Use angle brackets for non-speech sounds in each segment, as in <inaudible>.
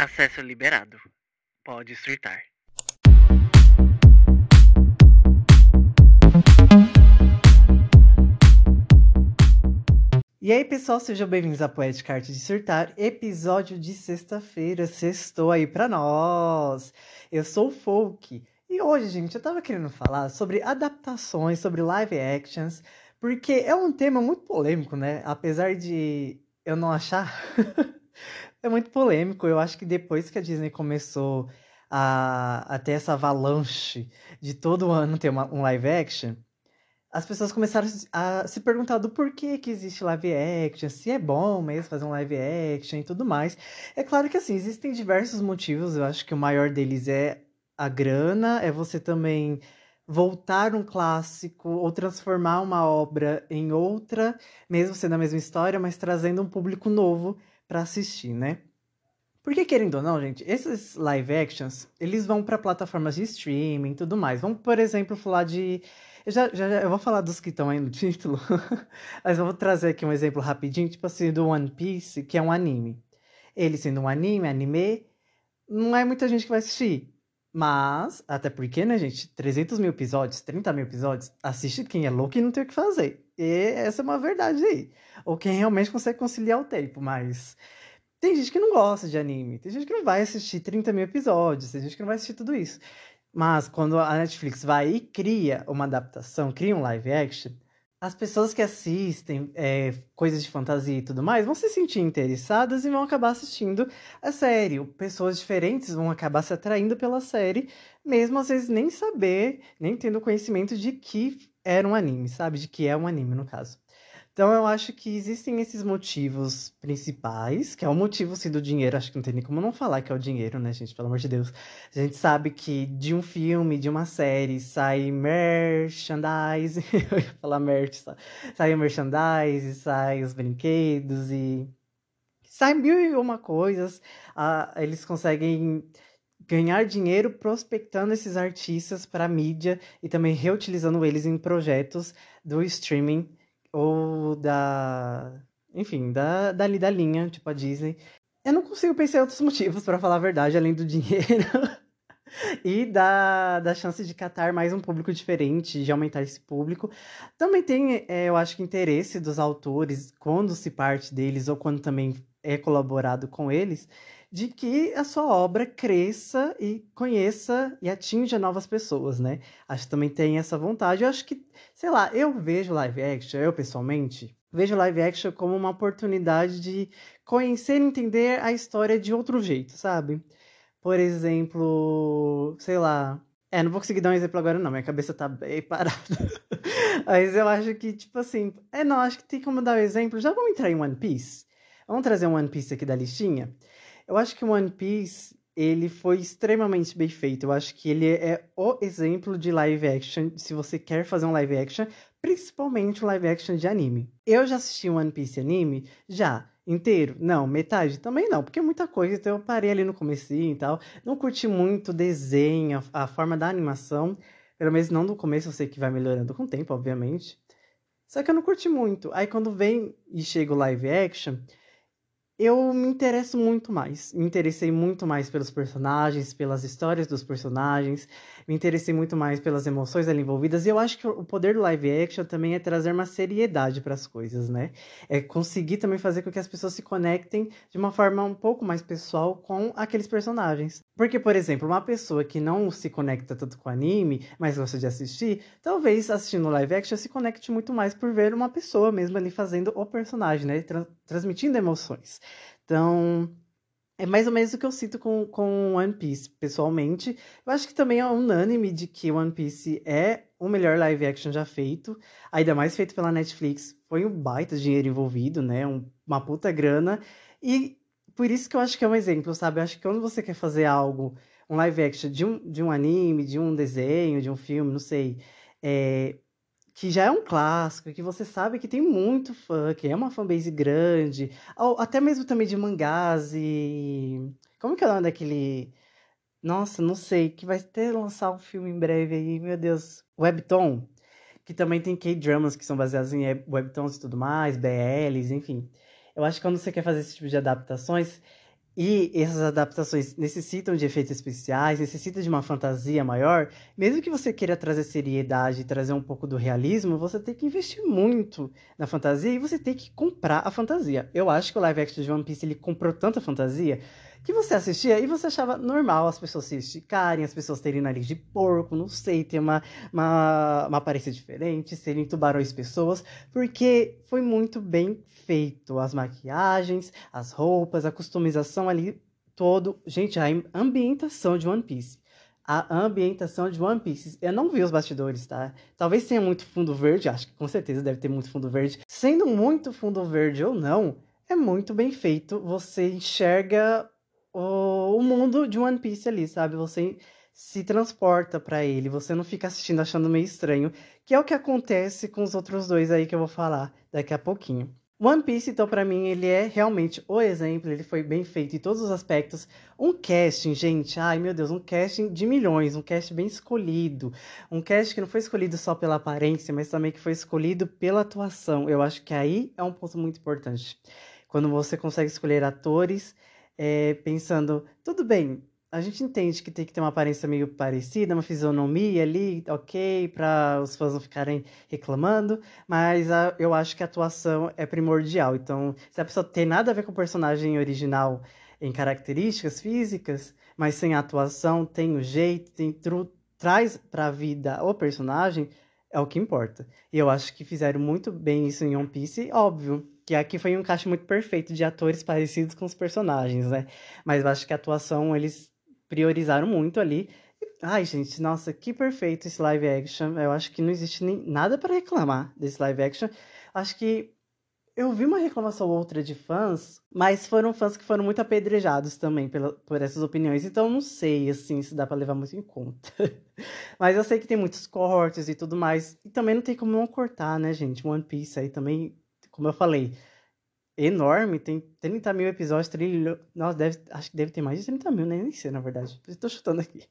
Acesso liberado. Pode surtar. E aí, pessoal, sejam bem-vindos à Poética Arte de Surtar, episódio de sexta-feira. Sextou aí pra nós. Eu sou o Folk. E hoje, gente, eu tava querendo falar sobre adaptações, sobre live actions, porque é um tema muito polêmico, né? Apesar de eu não achar. <laughs> é muito polêmico. Eu acho que depois que a Disney começou a, a ter essa avalanche de todo ano ter uma, um live action, as pessoas começaram a se perguntar do porquê que existe live action, se é bom mesmo fazer um live action e tudo mais. É claro que assim, existem diversos motivos, eu acho que o maior deles é a grana, é você também voltar um clássico ou transformar uma obra em outra, mesmo sendo a mesma história, mas trazendo um público novo para assistir, né? Porque, querendo ou não, gente, esses live actions, eles vão para plataformas de streaming e tudo mais. Vamos, por exemplo, falar de. Eu, já, já, eu vou falar dos que estão aí no <laughs> título, mas eu vou trazer aqui um exemplo rapidinho, tipo assim, do One Piece, que é um anime. Ele sendo um anime, anime, não é muita gente que vai assistir. Mas, até porque, né, gente, 300 mil episódios, 30 mil episódios, assiste quem é louco e não tem o que fazer. E essa é uma verdade aí. Ou quem realmente consegue conciliar o tempo, mas. Tem gente que não gosta de anime, tem gente que não vai assistir 30 mil episódios, tem gente que não vai assistir tudo isso. Mas quando a Netflix vai e cria uma adaptação, cria um live action, as pessoas que assistem é, coisas de fantasia e tudo mais vão se sentir interessadas e vão acabar assistindo a série. Pessoas diferentes vão acabar se atraindo pela série, mesmo às vezes nem saber, nem tendo conhecimento de que era um anime, sabe? De que é um anime, no caso. Então eu acho que existem esses motivos principais, que é o motivo sim, do dinheiro, acho que não tem nem como não falar que é o dinheiro, né, gente? Pelo amor de Deus. A gente sabe que de um filme, de uma série, sai merchandise, <laughs> eu ia falar merch, sai o merchandise, sai os brinquedos e sai mil e uma coisas. Ah, eles conseguem ganhar dinheiro prospectando esses artistas para mídia e também reutilizando eles em projetos do streaming ou da. Enfim, da, dali da linha, tipo a Disney. Eu não consigo pensar em outros <laughs> motivos, para falar a verdade, além do dinheiro. <laughs> e da, da chance de catar mais um público diferente, de aumentar esse público. Também tem, é, eu acho que, interesse dos autores, quando se parte deles ou quando também é colaborado com eles, de que a sua obra cresça e conheça e atinja novas pessoas, né? Acho que também tem essa vontade. Eu acho que, sei lá, eu vejo live action, eu pessoalmente, vejo live action como uma oportunidade de conhecer e entender a história de outro jeito, sabe? Por exemplo, sei lá. É, não vou conseguir dar um exemplo agora, não. Minha cabeça tá bem <laughs> parada. Mas eu acho que, tipo assim. É, não, acho que tem como dar um exemplo. Já vamos entrar em One Piece? Vamos trazer um One Piece aqui da listinha? Eu acho que One Piece ele foi extremamente bem feito. Eu acho que ele é o exemplo de live action, se você quer fazer um live action, principalmente um live action de anime. Eu já assisti One Piece anime? Já. Inteiro? Não. Metade? Também não, porque é muita coisa, então eu parei ali no comecinho e tal. Não curti muito o desenho, a, a forma da animação. Pelo menos não no começo, eu sei que vai melhorando com o tempo, obviamente. Só que eu não curti muito. Aí quando vem e chega o live action, eu me interesso muito mais. Me interessei muito mais pelos personagens, pelas histórias dos personagens, me interessei muito mais pelas emoções ali envolvidas. E eu acho que o poder do live action também é trazer uma seriedade para as coisas, né? É conseguir também fazer com que as pessoas se conectem de uma forma um pouco mais pessoal com aqueles personagens. Porque, por exemplo, uma pessoa que não se conecta tanto com anime, mas gosta de assistir, talvez assistindo live action se conecte muito mais por ver uma pessoa mesmo ali fazendo o personagem, né? Tra transmitindo emoções. Então, é mais ou menos o que eu sinto com, com One Piece, pessoalmente. Eu acho que também é unânime de que One Piece é o melhor live action já feito, ainda mais feito pela Netflix. Foi um baita dinheiro envolvido, né? Um, uma puta grana. E por isso que eu acho que é um exemplo, sabe? Eu acho que quando você quer fazer algo, um live action de um, de um anime, de um desenho, de um filme, não sei, é, que já é um clássico, que você sabe que tem muito fã, que é uma fanbase grande, até mesmo também de mangás e. Como que é o nome daquele. Nossa, não sei, que vai ter lançar um filme em breve aí, meu Deus. Webtoon, que também tem K-dramas que são baseados em webtoons e tudo mais, BLs, enfim. Eu acho que quando você quer fazer esse tipo de adaptações, e essas adaptações necessitam de efeitos especiais, necessitam de uma fantasia maior, mesmo que você queira trazer seriedade e trazer um pouco do realismo, você tem que investir muito na fantasia e você tem que comprar a fantasia. Eu acho que o live action de One Piece ele comprou tanta fantasia que você assistia e você achava normal as pessoas se esticarem, as pessoas terem nariz de porco, não sei, ter uma, uma, uma aparência diferente, serem tubarões pessoas, porque foi muito bem feito. As maquiagens, as roupas, a customização ali, todo. Gente, a ambientação de One Piece. A ambientação de One Piece. Eu não vi os bastidores, tá? Talvez tenha muito fundo verde, acho que com certeza deve ter muito fundo verde. Sendo muito fundo verde ou não, é muito bem feito. Você enxerga o, o mundo de One Piece ali, sabe? Você se transporta para ele, você não fica assistindo achando meio estranho, que é o que acontece com os outros dois aí que eu vou falar daqui a pouquinho. One Piece, então, para mim, ele é realmente o exemplo, ele foi bem feito em todos os aspectos. Um casting, gente, ai meu Deus, um casting de milhões, um casting bem escolhido. Um casting que não foi escolhido só pela aparência, mas também que foi escolhido pela atuação. Eu acho que aí é um ponto muito importante. Quando você consegue escolher atores é, pensando, tudo bem, a gente entende que tem que ter uma aparência meio parecida, uma fisionomia ali, ok, para os fãs não ficarem reclamando, mas a, eu acho que a atuação é primordial. Então, se a pessoa tem nada a ver com o personagem original em características físicas, mas sem atuação, tem o jeito, tem tru, traz para a vida o personagem, é o que importa. E eu acho que fizeram muito bem isso em One Piece, óbvio que aqui foi um encaixe muito perfeito de atores parecidos com os personagens, né? Mas eu acho que a atuação eles priorizaram muito ali. Ai, gente, nossa, que perfeito esse live action. Eu acho que não existe nem nada para reclamar desse live action. Acho que eu vi uma reclamação ou outra de fãs, mas foram fãs que foram muito apedrejados também pela, por essas opiniões. Então não sei assim se dá para levar muito em conta. <laughs> mas eu sei que tem muitos cortes e tudo mais. E também não tem como não cortar, né, gente? One Piece aí também como eu falei, enorme, tem 30 mil episódios, trilho, nossa, deve, acho que deve ter mais de 30 mil, nem, nem sei, na verdade. <laughs> Estou chutando aqui.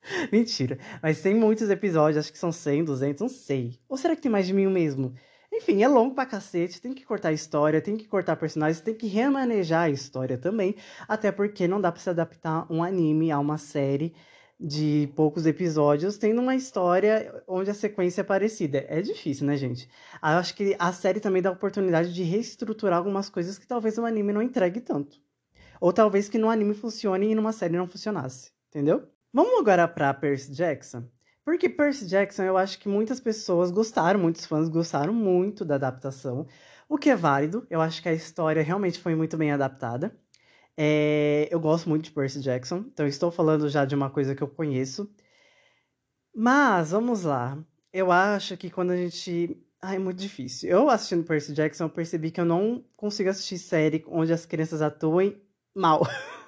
<laughs> Mentira. Mas tem muitos episódios, acho que são 100, 200, não sei. Ou será que tem mais de mil mesmo? Enfim, é longo pra cacete, tem que cortar a história, tem que cortar personagens, tem que remanejar a história também, até porque não dá para se adaptar um anime a uma série de poucos episódios, tendo uma história onde a sequência é parecida. É difícil, né, gente? Eu acho que a série também dá a oportunidade de reestruturar algumas coisas que talvez o anime não entregue tanto. Ou talvez que no anime funcione e numa série não funcionasse. Entendeu? Vamos agora para Percy Jackson. Porque Percy Jackson, eu acho que muitas pessoas gostaram, muitos fãs gostaram muito da adaptação, o que é válido. Eu acho que a história realmente foi muito bem adaptada. É, eu gosto muito de Percy Jackson, então estou falando já de uma coisa que eu conheço. Mas, vamos lá. Eu acho que quando a gente. Ai, é muito difícil. Eu assistindo Percy Jackson, eu percebi que eu não consigo assistir série onde as crianças atuem mal. <laughs>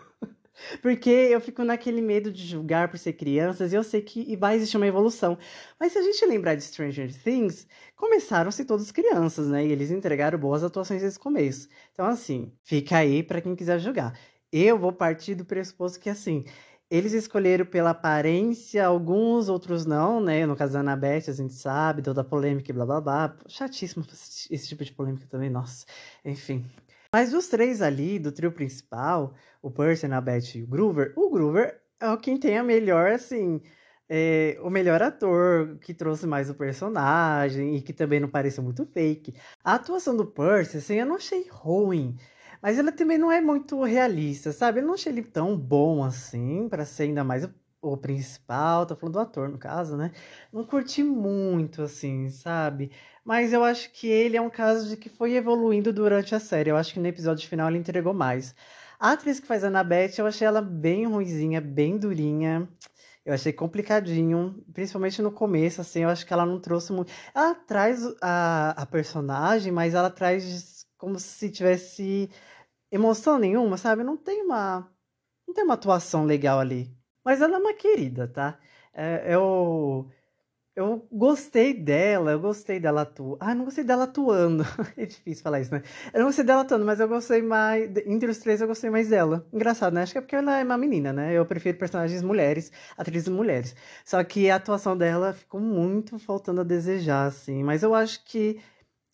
Porque eu fico naquele medo de julgar por ser crianças e eu sei que vai existir uma evolução. Mas se a gente lembrar de Stranger Things, começaram-se todos crianças, né? E eles entregaram boas atuações nesse começo. Então, assim, fica aí para quem quiser julgar. Eu vou partir do pressuposto que, assim, eles escolheram pela aparência, alguns, outros não, né? No caso da Annabeth, a gente sabe, toda a polêmica e blá blá blá. Chatíssimo <laughs> esse tipo de polêmica também, nossa. Enfim. Mas dos três ali, do trio principal, o Percy, a Beth e o Groover, o Groover é quem tem a melhor, assim, é, o melhor ator, que trouxe mais o personagem e que também não pareceu muito fake. A atuação do Percy, assim, eu não achei ruim. Mas ela também não é muito realista, sabe? Eu não achei ele tão bom assim, para ser ainda mais o, o, principal. Tô falando do ator, no caso, né? Não curti muito, assim, sabe? Mas eu acho que ele é um caso de que foi evoluindo durante a série. Eu acho que no episódio final ele entregou mais. A atriz que faz a Annabeth, eu achei ela bem ruizinha, bem durinha. Eu achei complicadinho, principalmente no começo, assim, eu acho que ela não trouxe muito. Ela traz a, a personagem, mas ela traz como se tivesse emoção nenhuma, sabe? Não tem uma. Não tem uma atuação legal ali. Mas ela é uma querida, tá? É, eu. Eu gostei dela, eu gostei dela atuando. Ah, não gostei dela atuando. <laughs> é difícil falar isso, né? Eu não gostei dela atuando, mas eu gostei mais. Entre os três, eu gostei mais dela. Engraçado, né? Acho que é porque ela é uma menina, né? Eu prefiro personagens mulheres, atrizes mulheres. Só que a atuação dela ficou muito faltando a desejar, assim. Mas eu acho que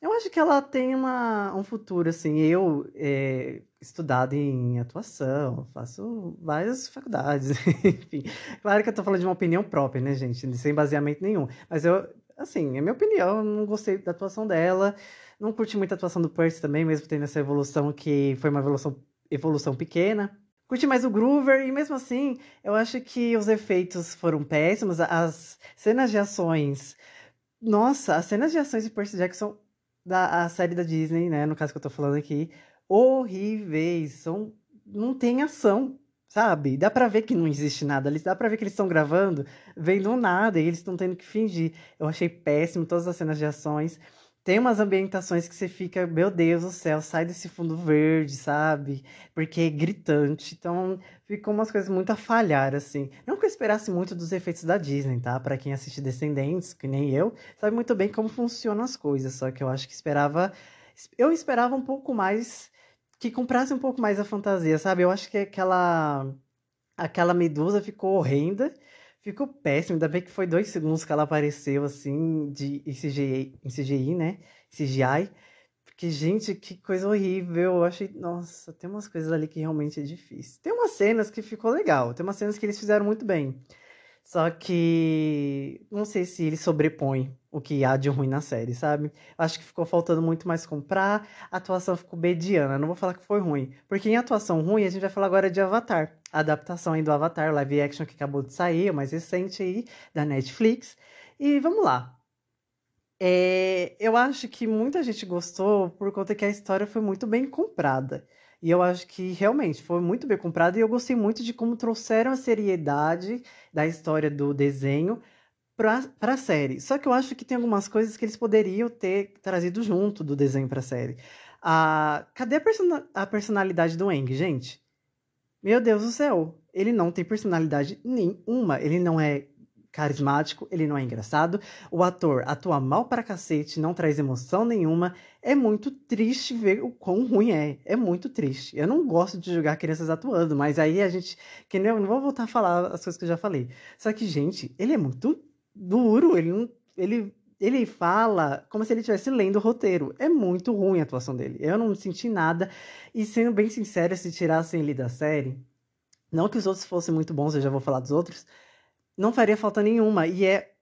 Eu acho que ela tem uma, um futuro, assim. Eu, é, estudado em atuação, faço várias faculdades, <laughs> enfim. Claro que eu tô falando de uma opinião própria, né, gente? Sem baseamento nenhum. Mas eu, assim, é minha opinião, eu não gostei da atuação dela. Não curti muito a atuação do Percy também, mesmo tendo essa evolução que foi uma evolução, evolução pequena. Curti mais o Groover, e mesmo assim, eu acho que os efeitos foram péssimos. As cenas de ações. Nossa, as cenas de ações de Percy Jackson da série da Disney, né? No caso que eu tô falando aqui, horríveis. São, não tem ação, sabe? Dá pra ver que não existe nada ali. Dá pra ver que eles estão gravando, vendo nada e eles estão tendo que fingir. Eu achei péssimo todas as cenas de ações. Tem umas ambientações que você fica, meu Deus do céu, sai desse fundo verde, sabe? Porque é gritante. Então, ficou umas coisas muito a falhar, assim. Não que eu esperasse muito dos efeitos da Disney, tá? Para quem assiste Descendentes, que nem eu, sabe muito bem como funcionam as coisas. Só que eu acho que esperava. Eu esperava um pouco mais. Que comprasse um pouco mais a fantasia, sabe? Eu acho que aquela. Aquela medusa ficou horrenda. Ficou péssimo, ainda bem que foi dois segundos que ela apareceu, assim, de, CGI, CGI, né? CGI. Porque, gente, que coisa horrível. Eu achei. Nossa, tem umas coisas ali que realmente é difícil. Tem umas cenas que ficou legal. Tem umas cenas que eles fizeram muito bem. Só que. Não sei se ele sobrepõe o que há de ruim na série, sabe? Acho que ficou faltando muito mais comprar. A atuação ficou mediana. Não vou falar que foi ruim. Porque em atuação ruim, a gente vai falar agora de Avatar. A adaptação aí do Avatar, live action que acabou de sair, o mais recente aí, da Netflix. E vamos lá. É, eu acho que muita gente gostou por conta que a história foi muito bem comprada. E eu acho que realmente foi muito bem comprada e eu gostei muito de como trouxeram a seriedade da história do desenho para a série. Só que eu acho que tem algumas coisas que eles poderiam ter trazido junto do desenho para a série. Ah, cadê a, a personalidade do Eng, gente? Meu Deus do céu, ele não tem personalidade nenhuma. Ele não é carismático, ele não é engraçado. O ator atua mal para cacete, não traz emoção nenhuma. É muito triste ver o quão ruim é. É muito triste. Eu não gosto de julgar crianças atuando, mas aí a gente. Que nem, eu não vou voltar a falar as coisas que eu já falei. Só que, gente, ele é muito duro. Ele não. Ele. Ele fala como se ele estivesse lendo o roteiro. É muito ruim a atuação dele. Eu não senti nada. E sendo bem sincero, se tirassem ele da série, não que os outros fossem muito bons, eu já vou falar dos outros, não faria falta nenhuma. E é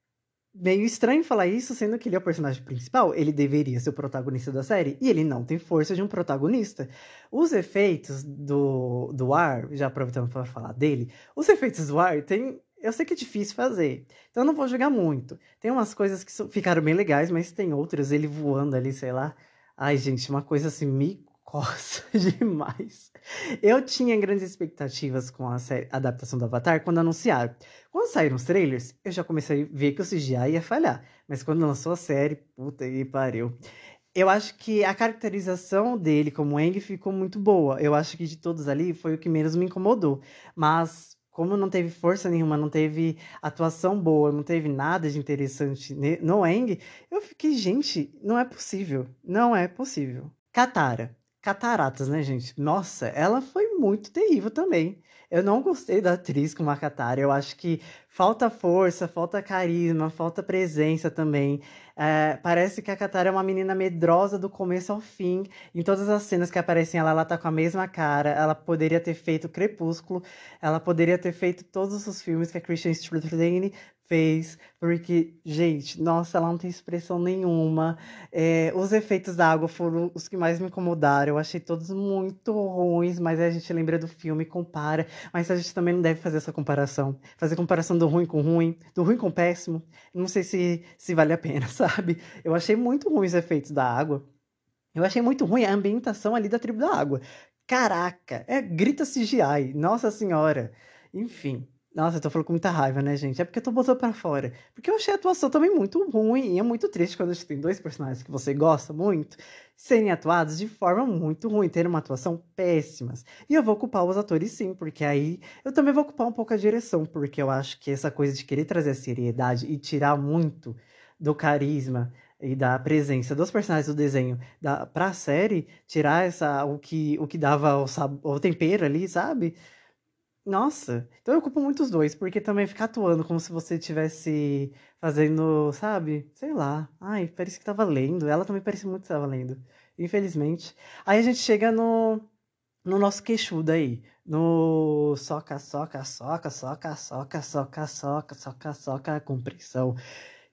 meio estranho falar isso, sendo que ele é o personagem principal. Ele deveria ser o protagonista da série. E ele não tem força de um protagonista. Os efeitos do, do ar, já aproveitando para falar dele, os efeitos do ar tem. Eu sei que é difícil fazer, então eu não vou jogar muito. Tem umas coisas que ficaram bem legais, mas tem outras, ele voando ali, sei lá. Ai, gente, uma coisa assim, me coça <laughs> demais. Eu tinha grandes expectativas com a, a adaptação do Avatar quando anunciaram. Quando saíram os trailers, eu já comecei a ver que o CGI ia falhar. Mas quando lançou a série, puta que pariu. Eu acho que a caracterização dele como Aang ficou muito boa. Eu acho que de todos ali foi o que menos me incomodou. Mas como não teve força nenhuma, não teve atuação boa, não teve nada de interessante no Aang, eu fiquei, gente, não é possível. Não é possível. Katara cataratas, né, gente? Nossa, ela foi muito terrível também. Eu não gostei da atriz com a Katara. Eu acho que falta força, falta carisma, falta presença também. É, parece que a Katara é uma menina medrosa do começo ao fim. Em todas as cenas que aparecem ela, ela tá com a mesma cara. Ela poderia ter feito Crepúsculo. Ela poderia ter feito todos os filmes que a Christian Stewart fez, porque, gente, nossa, ela não tem expressão nenhuma. É, os efeitos da água foram os que mais me incomodaram. Eu achei todos muito ruins, mas a gente lembra do filme compara. Mas a gente também não deve fazer essa comparação. Fazer comparação do ruim com ruim, do ruim com péssimo. Não sei se, se vale a pena, <laughs> sabe? Eu achei muito ruins os efeitos da água. Eu achei muito ruim a ambientação ali da tribo da água. Caraca, é grita CGI, nossa senhora. Enfim, nossa, eu tô falando com muita raiva, né, gente? É porque eu tô botando pra fora. Porque eu achei a atuação também muito ruim. E é muito triste quando a gente tem dois personagens que você gosta muito serem atuados de forma muito ruim, ter uma atuação péssimas. E eu vou culpar os atores sim, porque aí eu também vou culpar um pouco a direção, porque eu acho que essa coisa de querer trazer a seriedade e tirar muito do carisma e da presença dos personagens do desenho da, pra série, tirar essa, o, que, o que dava o, o tempero ali, sabe? Nossa, então eu culpo muito os dois, porque também ficar atuando como se você estivesse fazendo, sabe? Sei lá. Ai, parece que tava lendo. Ela também parecia muito que tava lendo. Infelizmente. Aí a gente chega no, no nosso queixudo aí. No soca, soca, soca, soca, soca, soca, soca, soca, soca, compressão.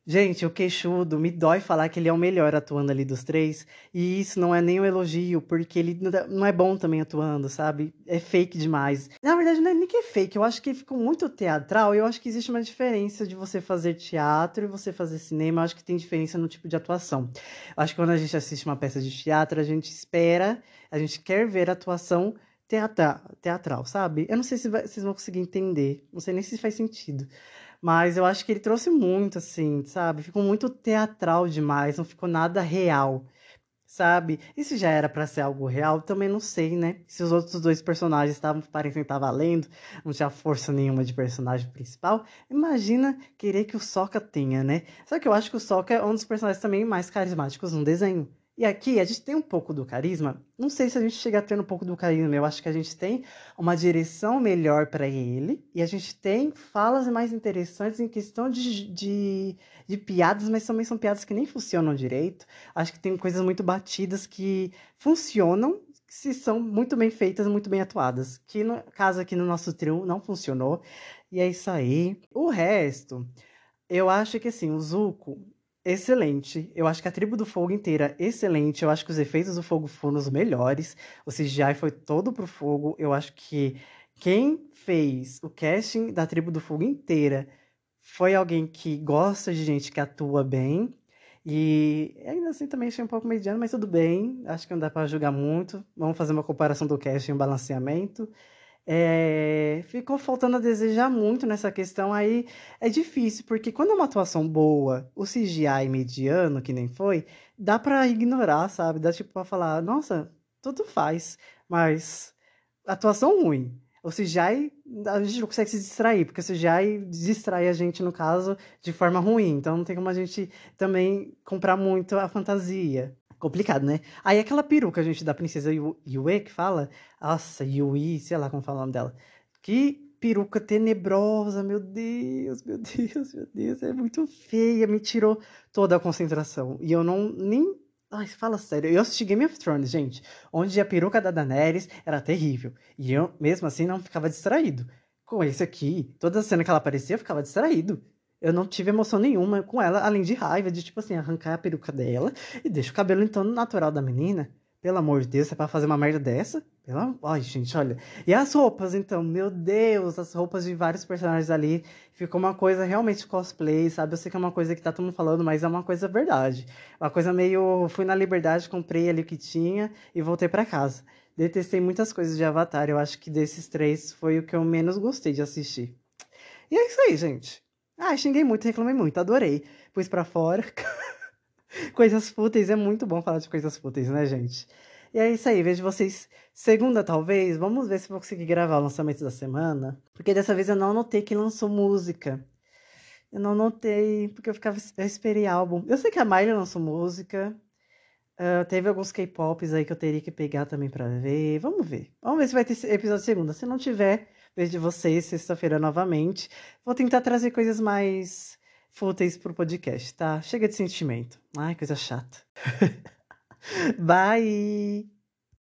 Gente, o queixudo, me dói falar que ele é o melhor atuando ali dos três. E isso não é nem um elogio, porque ele não é bom também atuando, sabe? É fake demais. Na verdade, não é nem que é fake, eu acho que ficou muito teatral. E eu acho que existe uma diferença de você fazer teatro e você fazer cinema. Eu acho que tem diferença no tipo de atuação. Eu acho que quando a gente assiste uma peça de teatro, a gente espera, a gente quer ver a atuação teatral, teatral sabe? Eu não sei se vocês vão conseguir entender. Não sei nem se faz sentido. Mas eu acho que ele trouxe muito, assim, sabe? Ficou muito teatral demais, não ficou nada real, sabe? E se já era para ser algo real, também não sei, né? Se os outros dois personagens estavam parecendo estar valendo, não tinha força nenhuma de personagem principal, imagina querer que o Sokka tenha, né? Só que eu acho que o Sokka é um dos personagens também mais carismáticos no desenho. E aqui a gente tem um pouco do carisma. Não sei se a gente chega a ter um pouco do carisma. Eu acho que a gente tem uma direção melhor para ele. E a gente tem falas mais interessantes em questão de, de, de, piadas, mas também são piadas que nem funcionam direito. Acho que tem coisas muito batidas que funcionam se são muito bem feitas, muito bem atuadas. Que no caso aqui no nosso trio não funcionou. E é isso aí. O resto, eu acho que assim, o Zuko Excelente. Eu acho que a Tribo do Fogo inteira, excelente. Eu acho que os efeitos do fogo foram os melhores. O CGI foi todo pro fogo. Eu acho que quem fez o casting da Tribo do Fogo inteira foi alguém que gosta de gente que atua bem. E ainda assim também achei um pouco mediano, mas tudo bem. Acho que não dá para julgar muito. Vamos fazer uma comparação do casting e um balanceamento. É, ficou faltando a desejar muito nessa questão aí. É difícil, porque quando é uma atuação boa, o CGI mediano, que nem foi, dá para ignorar, sabe? Dá tipo pra falar, nossa, tudo faz, mas atuação ruim. O CGI, a gente não consegue se distrair, porque o CGI distrai a gente, no caso, de forma ruim. Então não tem como a gente também comprar muito a fantasia. Complicado, né? Aí aquela peruca, gente, da princesa Yue, que fala. Nossa, Yui, sei lá como fala o nome dela. Que peruca tenebrosa, meu Deus, meu Deus, meu Deus. É muito feia, me tirou toda a concentração. E eu não nem. Ai, fala sério. Eu assisti Game of Thrones, gente, onde a peruca da Daenerys era terrível. E eu, mesmo assim, não ficava distraído. Com esse aqui, toda cena que ela aparecia, eu ficava distraído eu não tive emoção nenhuma com ela, além de raiva, de tipo assim, arrancar a peruca dela e deixa o cabelo torno natural da menina. Pelo amor de Deus, é pra fazer uma merda dessa? Pela... Ai, gente, olha. E as roupas, então? Meu Deus, as roupas de vários personagens ali. Ficou uma coisa realmente cosplay, sabe? Eu sei que é uma coisa que tá todo mundo falando, mas é uma coisa verdade. Uma coisa meio. Fui na liberdade, comprei ali o que tinha e voltei para casa. Detestei muitas coisas de Avatar. Eu acho que desses três foi o que eu menos gostei de assistir. E é isso aí, gente. Ah, xinguei muito, reclamei muito, adorei. Pus pra fora. <laughs> coisas fúteis, é muito bom falar de coisas fúteis, né, gente? E é isso aí, vejo vocês segunda, talvez. Vamos ver se vou conseguir gravar o lançamento da semana. Porque dessa vez eu não anotei que lançou música. Eu não anotei, porque eu ficava. Eu esperei álbum. Eu sei que a Miley lançou música. Uh, teve alguns K-pops aí que eu teria que pegar também pra ver. Vamos ver. Vamos ver se vai ter episódio segunda. Se não tiver, Vejo vocês sexta-feira novamente. Vou tentar trazer coisas mais fúteis pro podcast, tá? Chega de sentimento. Ai, coisa chata. <laughs> Bye!